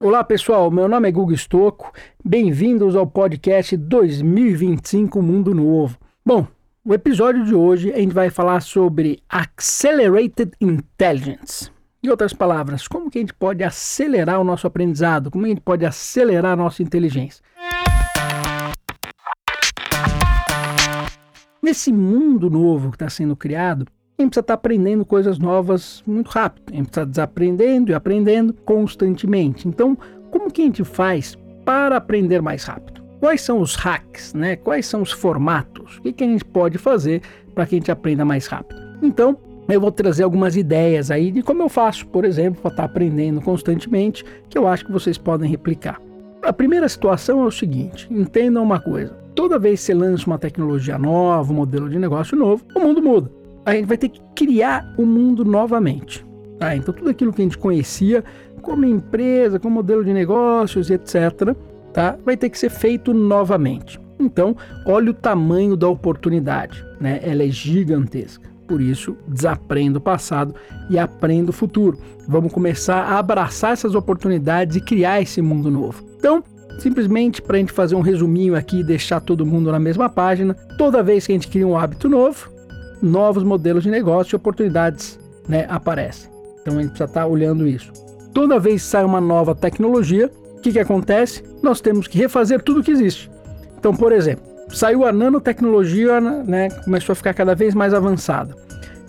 Olá pessoal, meu nome é Guga Stocco, bem-vindos ao podcast 2025 Mundo Novo. Bom, o episódio de hoje a gente vai falar sobre Accelerated Intelligence. Em outras palavras, como que a gente pode acelerar o nosso aprendizado, como a gente pode acelerar a nossa inteligência. Nesse mundo novo que está sendo criado, a gente precisa estar tá aprendendo coisas novas muito rápido. A gente precisa desaprendendo e aprendendo constantemente. Então, como que a gente faz para aprender mais rápido? Quais são os hacks, né? Quais são os formatos? O que, que a gente pode fazer para que a gente aprenda mais rápido? Então, eu vou trazer algumas ideias aí de como eu faço, por exemplo, para estar tá aprendendo constantemente, que eu acho que vocês podem replicar. A primeira situação é o seguinte: entendam uma coisa. Toda vez que você lança uma tecnologia nova, um modelo de negócio novo, o mundo muda a gente vai ter que criar o mundo novamente. Tá? Então, tudo aquilo que a gente conhecia como empresa, como modelo de negócios etc., tá? vai ter que ser feito novamente. Então, olha o tamanho da oportunidade, né? ela é gigantesca. Por isso, desaprenda o passado e aprenda o futuro. Vamos começar a abraçar essas oportunidades e criar esse mundo novo. Então, simplesmente para a gente fazer um resuminho aqui e deixar todo mundo na mesma página, toda vez que a gente cria um hábito novo, novos modelos de negócio e oportunidades né, aparecem. Então a gente precisa estar olhando isso. Toda vez que sai uma nova tecnologia, o que, que acontece? Nós temos que refazer tudo que existe. Então, por exemplo, saiu a nanotecnologia, né, começou a ficar cada vez mais avançada.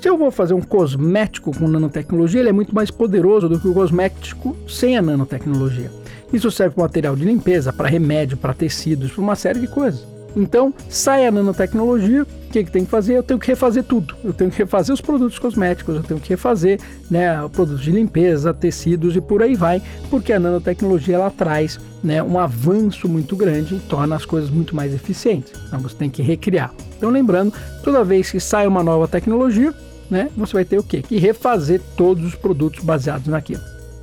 Se eu vou fazer um cosmético com nanotecnologia, ele é muito mais poderoso do que o cosmético sem a nanotecnologia. Isso serve para material de limpeza, para remédio, para tecidos, para uma série de coisas. Então, sai a nanotecnologia, o que, que tem que fazer? Eu tenho que refazer tudo. Eu tenho que refazer os produtos cosméticos, eu tenho que refazer né, produtos de limpeza, tecidos e por aí vai, porque a nanotecnologia ela traz né, um avanço muito grande e torna as coisas muito mais eficientes. Então, você tem que recriar. Então, lembrando, toda vez que sai uma nova tecnologia, né, você vai ter o quê? Que refazer todos os produtos baseados naquilo.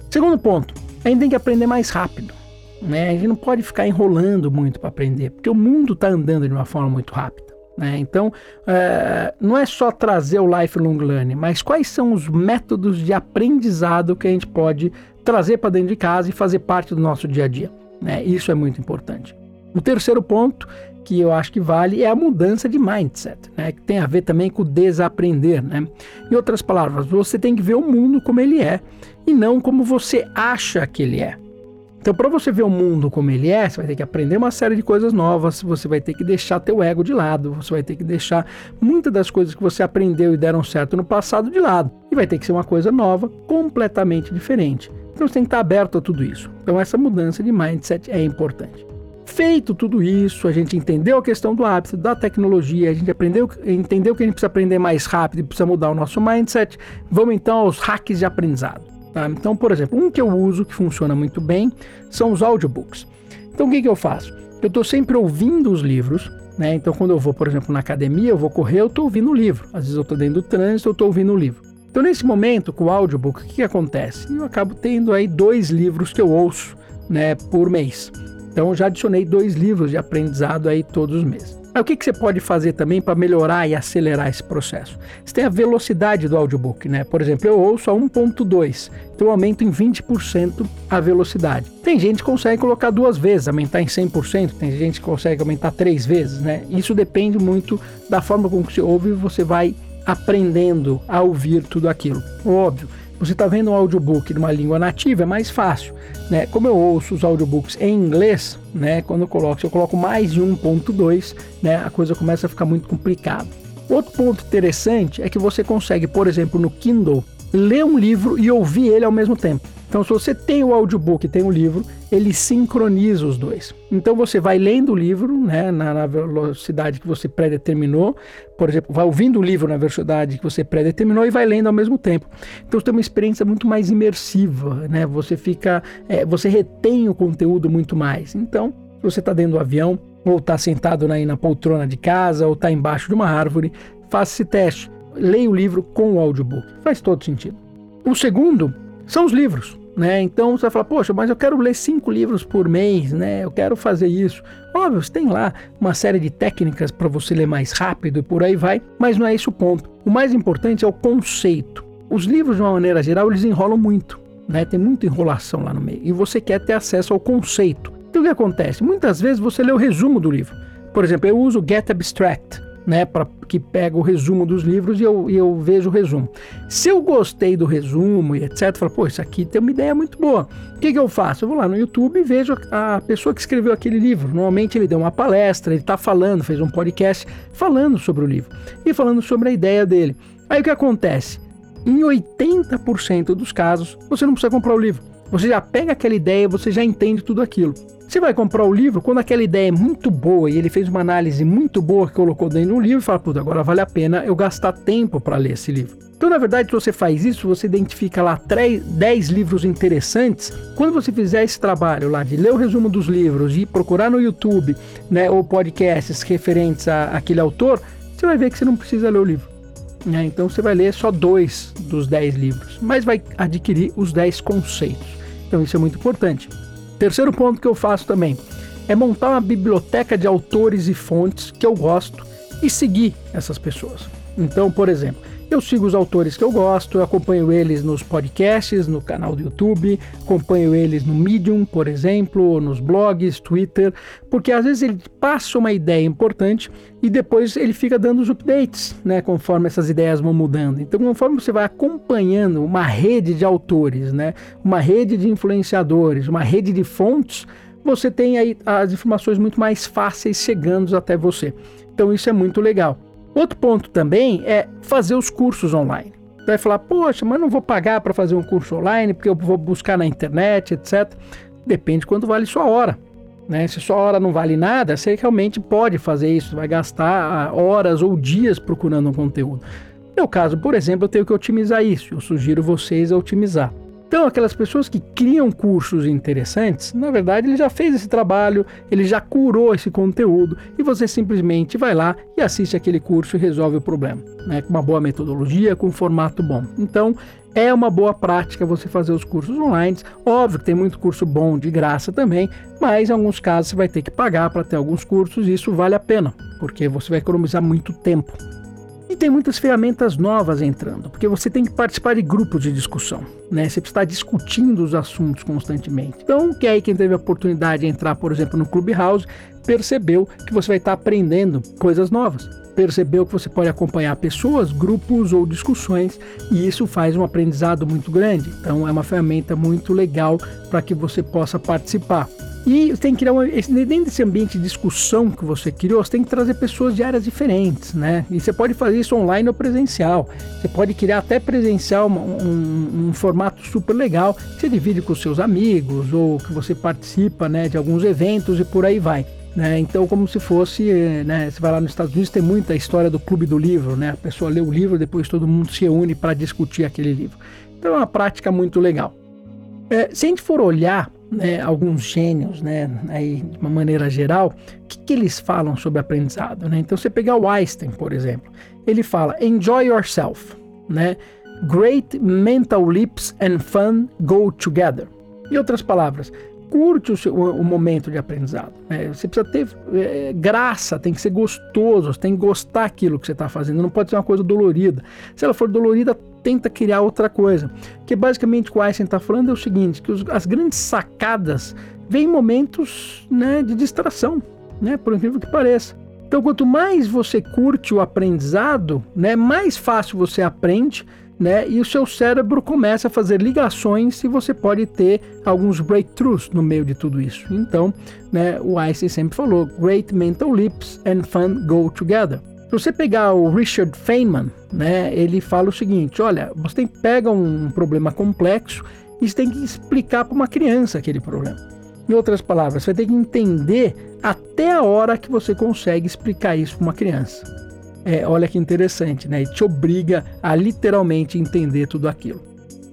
Segundo ponto, a gente tem que aprender mais rápido. Né? A gente não pode ficar enrolando muito para aprender, porque o mundo está andando de uma forma muito rápida. Né? Então, é, não é só trazer o lifelong learning, mas quais são os métodos de aprendizado que a gente pode trazer para dentro de casa e fazer parte do nosso dia a dia. Né? Isso é muito importante. O terceiro ponto que eu acho que vale é a mudança de mindset, né? que tem a ver também com desaprender. Né? Em outras palavras, você tem que ver o mundo como ele é e não como você acha que ele é. Então, para você ver o mundo como ele é, você vai ter que aprender uma série de coisas novas, você vai ter que deixar teu ego de lado, você vai ter que deixar muitas das coisas que você aprendeu e deram certo no passado de lado. E vai ter que ser uma coisa nova, completamente diferente. Então, você tem que estar aberto a tudo isso. Então, essa mudança de mindset é importante. Feito tudo isso, a gente entendeu a questão do hábito, da tecnologia, a gente aprendeu, entendeu que a gente precisa aprender mais rápido e precisa mudar o nosso mindset. Vamos então aos hacks de aprendizado. Tá? Então, por exemplo, um que eu uso que funciona muito bem são os audiobooks. Então, o que, que eu faço? Eu estou sempre ouvindo os livros, né? Então, quando eu vou, por exemplo, na academia, eu vou correr, eu estou ouvindo o livro. Às vezes eu estou dentro do trânsito, eu estou ouvindo o livro. Então, nesse momento, com o audiobook, o que, que acontece? Eu acabo tendo aí dois livros que eu ouço né, por mês. Então, já adicionei dois livros de aprendizado aí todos os meses. Mas o que, que você pode fazer também para melhorar e acelerar esse processo? Você tem a velocidade do audiobook, né? Por exemplo, eu ouço a 1.2, então eu aumento em 20% a velocidade. Tem gente que consegue colocar duas vezes, aumentar em 100%, tem gente que consegue aumentar três vezes, né? Isso depende muito da forma como você ouve e você vai aprendendo a ouvir tudo aquilo. Óbvio, você está vendo um audiobook de uma língua nativa, é mais fácil. Né? Como eu ouço os audiobooks em inglês, né? quando eu coloco, se eu coloco mais de 1.2, né? a coisa começa a ficar muito complicada. Outro ponto interessante é que você consegue, por exemplo, no Kindle, ler um livro e ouvir ele ao mesmo tempo. Então, se você tem o audiobook e tem o livro, ele sincroniza os dois. Então, você vai lendo o livro né, na, na velocidade que você predeterminou, por exemplo, vai ouvindo o livro na velocidade que você predeterminou e vai lendo ao mesmo tempo. Então, você tem uma experiência muito mais imersiva, né? Você fica, é, você retém o conteúdo muito mais. Então, se você está dentro do avião, ou está sentado aí na poltrona de casa, ou está embaixo de uma árvore, faça esse teste. Leia o livro com o audiobook. Faz todo sentido. O segundo são os livros. Né? Então você vai falar, poxa, mas eu quero ler cinco livros por mês, né? Eu quero fazer isso. Óbvio, você tem lá uma série de técnicas para você ler mais rápido e por aí vai, mas não é esse o ponto. O mais importante é o conceito. Os livros, de uma maneira geral, eles enrolam muito. né? Tem muita enrolação lá no meio. E você quer ter acesso ao conceito. Então o que acontece? Muitas vezes você lê o resumo do livro. Por exemplo, eu uso Get Abstract, né, para que pega o resumo dos livros e eu, e eu vejo o resumo. Se eu gostei do resumo e etc, falo, pô, isso aqui tem uma ideia muito boa. O que, que eu faço? Eu vou lá no YouTube e vejo a pessoa que escreveu aquele livro. Normalmente ele deu uma palestra, ele está falando, fez um podcast falando sobre o livro e falando sobre a ideia dele. Aí o que acontece? Em 80% dos casos, você não precisa comprar o livro. Você já pega aquela ideia, você já entende tudo aquilo. Você vai comprar o livro quando aquela ideia é muito boa e ele fez uma análise muito boa que colocou dentro do livro e fala, puta, agora vale a pena eu gastar tempo para ler esse livro. Então, na verdade, se você faz isso, você identifica lá 10 livros interessantes. Quando você fizer esse trabalho lá de ler o resumo dos livros e procurar no YouTube né, ou podcasts referentes a aquele autor, você vai ver que você não precisa ler o livro. Né? Então você vai ler só dois dos 10 livros, mas vai adquirir os 10 conceitos. Então isso é muito importante. Terceiro ponto que eu faço também é montar uma biblioteca de autores e fontes que eu gosto e seguir essas pessoas. Então, por exemplo, eu sigo os autores que eu gosto, eu acompanho eles nos podcasts, no canal do YouTube, acompanho eles no Medium, por exemplo, nos blogs, Twitter, porque às vezes ele passa uma ideia importante e depois ele fica dando os updates, né, conforme essas ideias vão mudando. Então, conforme você vai acompanhando uma rede de autores, né, uma rede de influenciadores, uma rede de fontes, você tem aí as informações muito mais fáceis chegando até você. Então, isso é muito legal. Outro ponto também é fazer os cursos online. Você vai falar, poxa, mas não vou pagar para fazer um curso online porque eu vou buscar na internet, etc. Depende de quanto vale sua hora. Né? Se sua hora não vale nada, você realmente pode fazer isso, vai gastar ah, horas ou dias procurando um conteúdo. No meu caso, por exemplo, eu tenho que otimizar isso. Eu sugiro vocês a otimizar. Então, aquelas pessoas que criam cursos interessantes, na verdade, ele já fez esse trabalho, ele já curou esse conteúdo e você simplesmente vai lá e assiste aquele curso e resolve o problema, né? Com uma boa metodologia, com um formato bom. Então, é uma boa prática você fazer os cursos online. Óbvio que tem muito curso bom de graça também, mas em alguns casos você vai ter que pagar para ter alguns cursos e isso vale a pena, porque você vai economizar muito tempo. E tem muitas ferramentas novas entrando, porque você tem que participar de grupos de discussão, né? Você precisa estar discutindo os assuntos constantemente. Então, que aí quem teve a oportunidade de entrar, por exemplo, no Clubhouse, percebeu que você vai estar aprendendo coisas novas. Percebeu que você pode acompanhar pessoas, grupos ou discussões, e isso faz um aprendizado muito grande. Então, é uma ferramenta muito legal para que você possa participar. E tem que criar uma, dentro desse ambiente de discussão que você criou, você tem que trazer pessoas de áreas diferentes, né? E você pode fazer isso online ou presencial. Você pode criar até presencial um, um, um formato super legal. Que você divide com seus amigos ou que você participa, né, de alguns eventos e por aí vai. Né? Então, como se fosse, né, você vai lá nos Estados Unidos, tem muita história do clube do livro, né? A pessoa lê o livro, depois todo mundo se reúne para discutir aquele livro. Então, é uma prática muito legal. É, se a gente for olhar né, alguns gênios, né, aí, de uma maneira geral, o que, que eles falam sobre aprendizado? Né? Então, você pegar o Einstein, por exemplo, ele fala: enjoy yourself, né? Great mental leaps and fun go together. Em outras palavras, curte o, seu, o, momento de aprendizado. Né? Você precisa ter é, graça, tem que ser gostoso, tem que gostar daquilo que você está fazendo, não pode ser uma coisa dolorida. Se ela for dolorida, tenta criar outra coisa. Que basicamente o que Einstein está falando é o seguinte: que os, as grandes sacadas vêm em momentos né, de distração, né, por incrível que pareça. Então, quanto mais você curte o aprendizado, né, mais fácil você aprende né? E o seu cérebro começa a fazer ligações e você pode ter alguns breakthroughs no meio de tudo isso. Então, né, o Einstein sempre falou: great mental leaps and fun go together. Se você pegar o Richard Feynman, né, ele fala o seguinte: olha, você tem, pega um problema complexo e você tem que explicar para uma criança aquele problema. Em outras palavras, você tem que entender até a hora que você consegue explicar isso para uma criança. É, olha que interessante, né? E te obriga a literalmente entender tudo aquilo.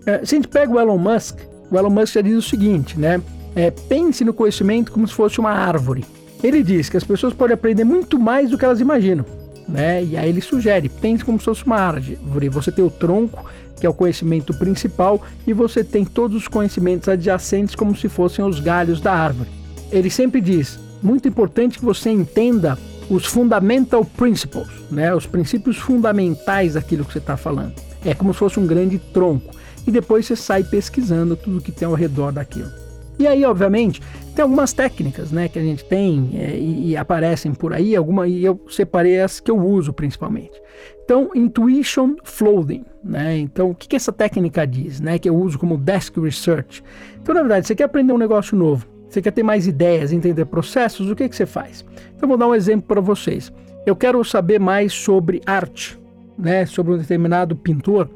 É, se a gente pega o Elon Musk, o Elon Musk já diz o seguinte, né? É, pense no conhecimento como se fosse uma árvore. Ele diz que as pessoas podem aprender muito mais do que elas imaginam, né? E aí ele sugere, pense como se fosse uma árvore. Você tem o tronco, que é o conhecimento principal, e você tem todos os conhecimentos adjacentes como se fossem os galhos da árvore. Ele sempre diz, muito importante que você entenda os fundamental principles, né, os princípios fundamentais daquilo que você está falando. É como se fosse um grande tronco. e depois você sai pesquisando tudo que tem ao redor daquilo. E aí, obviamente, tem algumas técnicas né, que a gente tem é, e, e, aparecem por aí, alguma, e eu separei as que eu uso principalmente. Então, Intuition Floating. Né? Então, o que, que essa técnica diz? Né, que eu uso como Desk Research. Então, na verdade, você quer aprender um negócio novo, você quer ter mais ideias, entender processos, o que, que você faz? Então, vou dar um exemplo para vocês. Eu quero saber mais sobre arte, né, sobre um determinado pintor.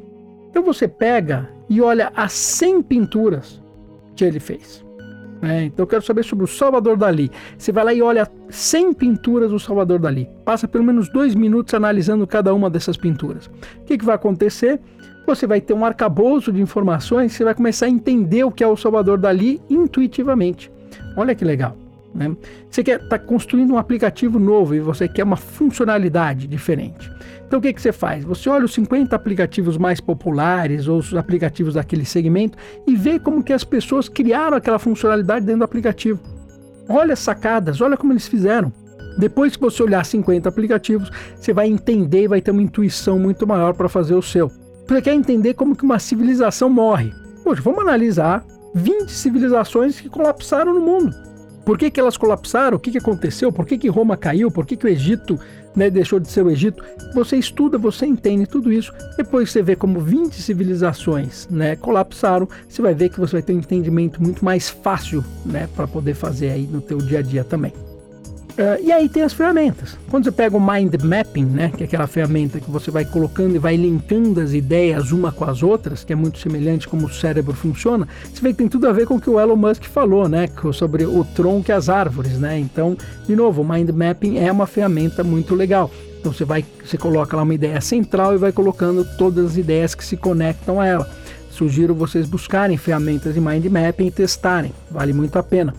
Então, você pega e olha as 100 pinturas que ele fez. É, então eu quero saber sobre o Salvador Dali. Você vai lá e olha 100 pinturas do Salvador Dali. Passa pelo menos dois minutos analisando cada uma dessas pinturas. O que, que vai acontecer? Você vai ter um arcabouço de informações, você vai começar a entender o que é o Salvador Dali intuitivamente. Olha que legal. Né? Você quer estar tá construindo um aplicativo novo e você quer uma funcionalidade diferente. Então o que, que você faz? Você olha os 50 aplicativos mais populares ou os aplicativos daquele segmento e vê como que as pessoas criaram aquela funcionalidade dentro do aplicativo. Olha as sacadas, olha como eles fizeram. Depois que você olhar 50 aplicativos, você vai entender e vai ter uma intuição muito maior para fazer o seu. Você quer entender como que uma civilização morre. Poxa, vamos analisar 20 civilizações que colapsaram no mundo. Por que, que elas colapsaram? O que, que aconteceu? Por que, que Roma caiu? Por que, que o Egito né, deixou de ser o Egito? Você estuda, você entende tudo isso. Depois você vê como 20 civilizações né, colapsaram, você vai ver que você vai ter um entendimento muito mais fácil né, para poder fazer aí no teu dia a dia também. Uh, e aí tem as ferramentas. Quando você pega o mind mapping, né, que é aquela ferramenta que você vai colocando e vai linkando as ideias uma com as outras, que é muito semelhante como o cérebro funciona, você vê que tem tudo a ver com o que o Elon Musk falou, né, sobre o tronco e as árvores, né? Então, de novo, o mind mapping é uma ferramenta muito legal. Então você vai, você coloca lá uma ideia central e vai colocando todas as ideias que se conectam a ela. Sugiro vocês buscarem ferramentas de mind mapping e testarem, vale muito a pena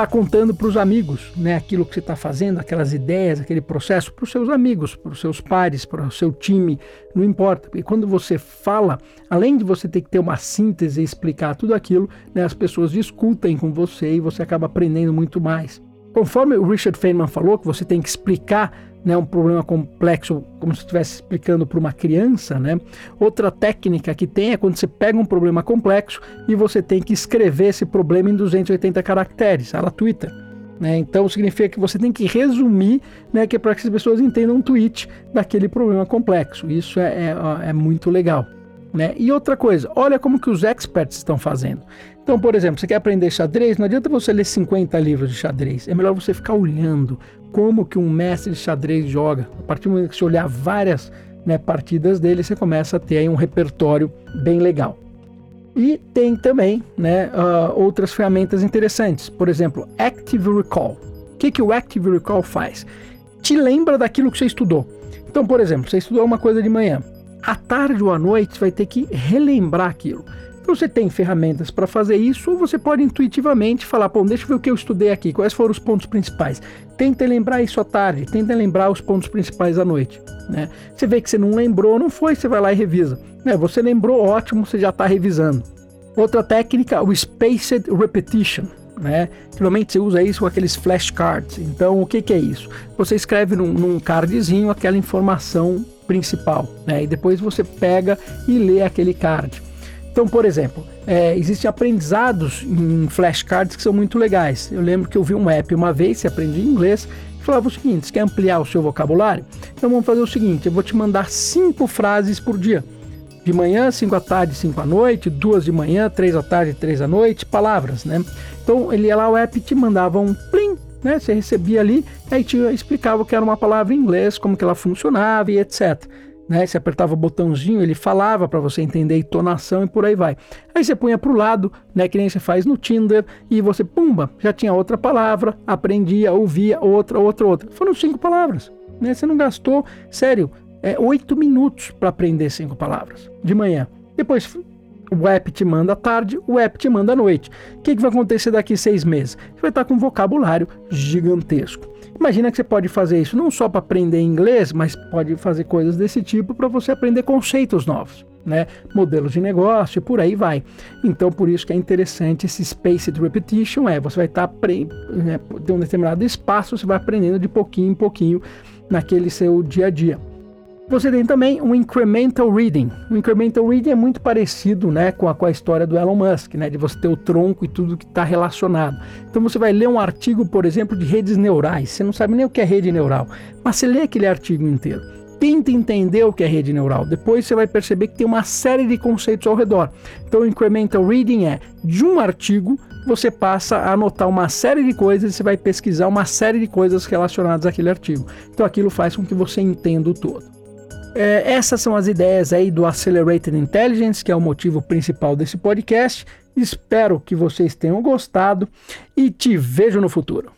está contando para os amigos, né, aquilo que você está fazendo, aquelas ideias, aquele processo, para os seus amigos, para os seus pares, para o seu time, não importa. E quando você fala, além de você ter que ter uma síntese e explicar tudo aquilo, né, as pessoas discutem com você e você acaba aprendendo muito mais. Conforme o Richard Feynman falou, que você tem que explicar né, um problema complexo, como se estivesse explicando para uma criança, né? Outra técnica que tem é quando você pega um problema complexo e você tem que escrever esse problema em 280 caracteres, ela Twitter. Né? Então significa que você tem que resumir, né, que é para que as pessoas entendam um tweet daquele problema complexo. Isso é, é, é muito legal. Né? E outra coisa, olha como que os experts estão fazendo. Então, por exemplo, você quer aprender xadrez, não adianta você ler 50 livros de xadrez. É melhor você ficar olhando como que um mestre de xadrez joga. A partir do momento que você olhar várias né, partidas dele, você começa a ter aí um repertório bem legal. E tem também né, uh, outras ferramentas interessantes. Por exemplo, Active Recall. O que, que o Active Recall faz? Te lembra daquilo que você estudou. Então, por exemplo, você estudou uma coisa de manhã. À tarde ou à noite, vai ter que relembrar aquilo. Então você tem ferramentas para fazer isso, ou você pode intuitivamente falar, bom, deixa eu ver o que eu estudei aqui, quais foram os pontos principais. Tenta lembrar isso à tarde, tenta lembrar os pontos principais à noite. Né? Você vê que você não lembrou, não foi, você vai lá e revisa. Né? Você lembrou, ótimo, você já está revisando. Outra técnica, o Spaced Repetition. Né? Geralmente você usa isso com aqueles flashcards. Então, o que, que é isso? Você escreve num, num cardzinho aquela informação principal, né? E depois você pega e lê aquele card. Então, por exemplo, é, existem aprendizados em flashcards que são muito legais. Eu lembro que eu vi um app uma vez, se aprendi inglês, e falava o seguinte: você quer ampliar o seu vocabulário? Então vamos fazer o seguinte: eu vou te mandar cinco frases por dia. De manhã, cinco à tarde, cinco à noite, duas de manhã, três à tarde, três à noite, palavras, né? Então ele ia lá, o app te mandava um plim, né? Você recebia ali, aí te explicava que era uma palavra em inglês, como que ela funcionava e etc né? Você apertava o botãozinho, ele falava para você entender entonação e por aí vai. Aí você punha para o lado, né? Que nem você faz no Tinder e você, pumba, já tinha outra palavra, aprendia, ouvia outra, outra, outra. Foram cinco palavras, né? Você não gastou, sério, é, oito minutos para aprender cinco palavras de manhã. Depois o app te manda à tarde, o app te manda à noite. O que, que vai acontecer daqui seis meses? Você vai estar com um vocabulário gigantesco. Imagina que você pode fazer isso não só para aprender inglês, mas pode fazer coisas desse tipo para você aprender conceitos novos. Né, modelos de negócio e por aí vai. Então, por isso que é interessante esse spaced repetition, é você vai estar tá né, um determinado espaço, você vai aprendendo de pouquinho em pouquinho naquele seu dia a dia. Você tem também um incremental reading. O incremental reading é muito parecido né, com, a, com a história do Elon Musk, né, de você ter o tronco e tudo que está relacionado. Então você vai ler um artigo, por exemplo, de redes neurais. Você não sabe nem o que é rede neural, mas você lê aquele artigo inteiro. Tenta entender o que é rede neural. Depois você vai perceber que tem uma série de conceitos ao redor. Então, o incremental reading é de um artigo você passa a anotar uma série de coisas e você vai pesquisar uma série de coisas relacionadas àquele artigo. Então, aquilo faz com que você entenda o todo. É, essas são as ideias aí do Accelerated Intelligence, que é o motivo principal desse podcast. Espero que vocês tenham gostado e te vejo no futuro.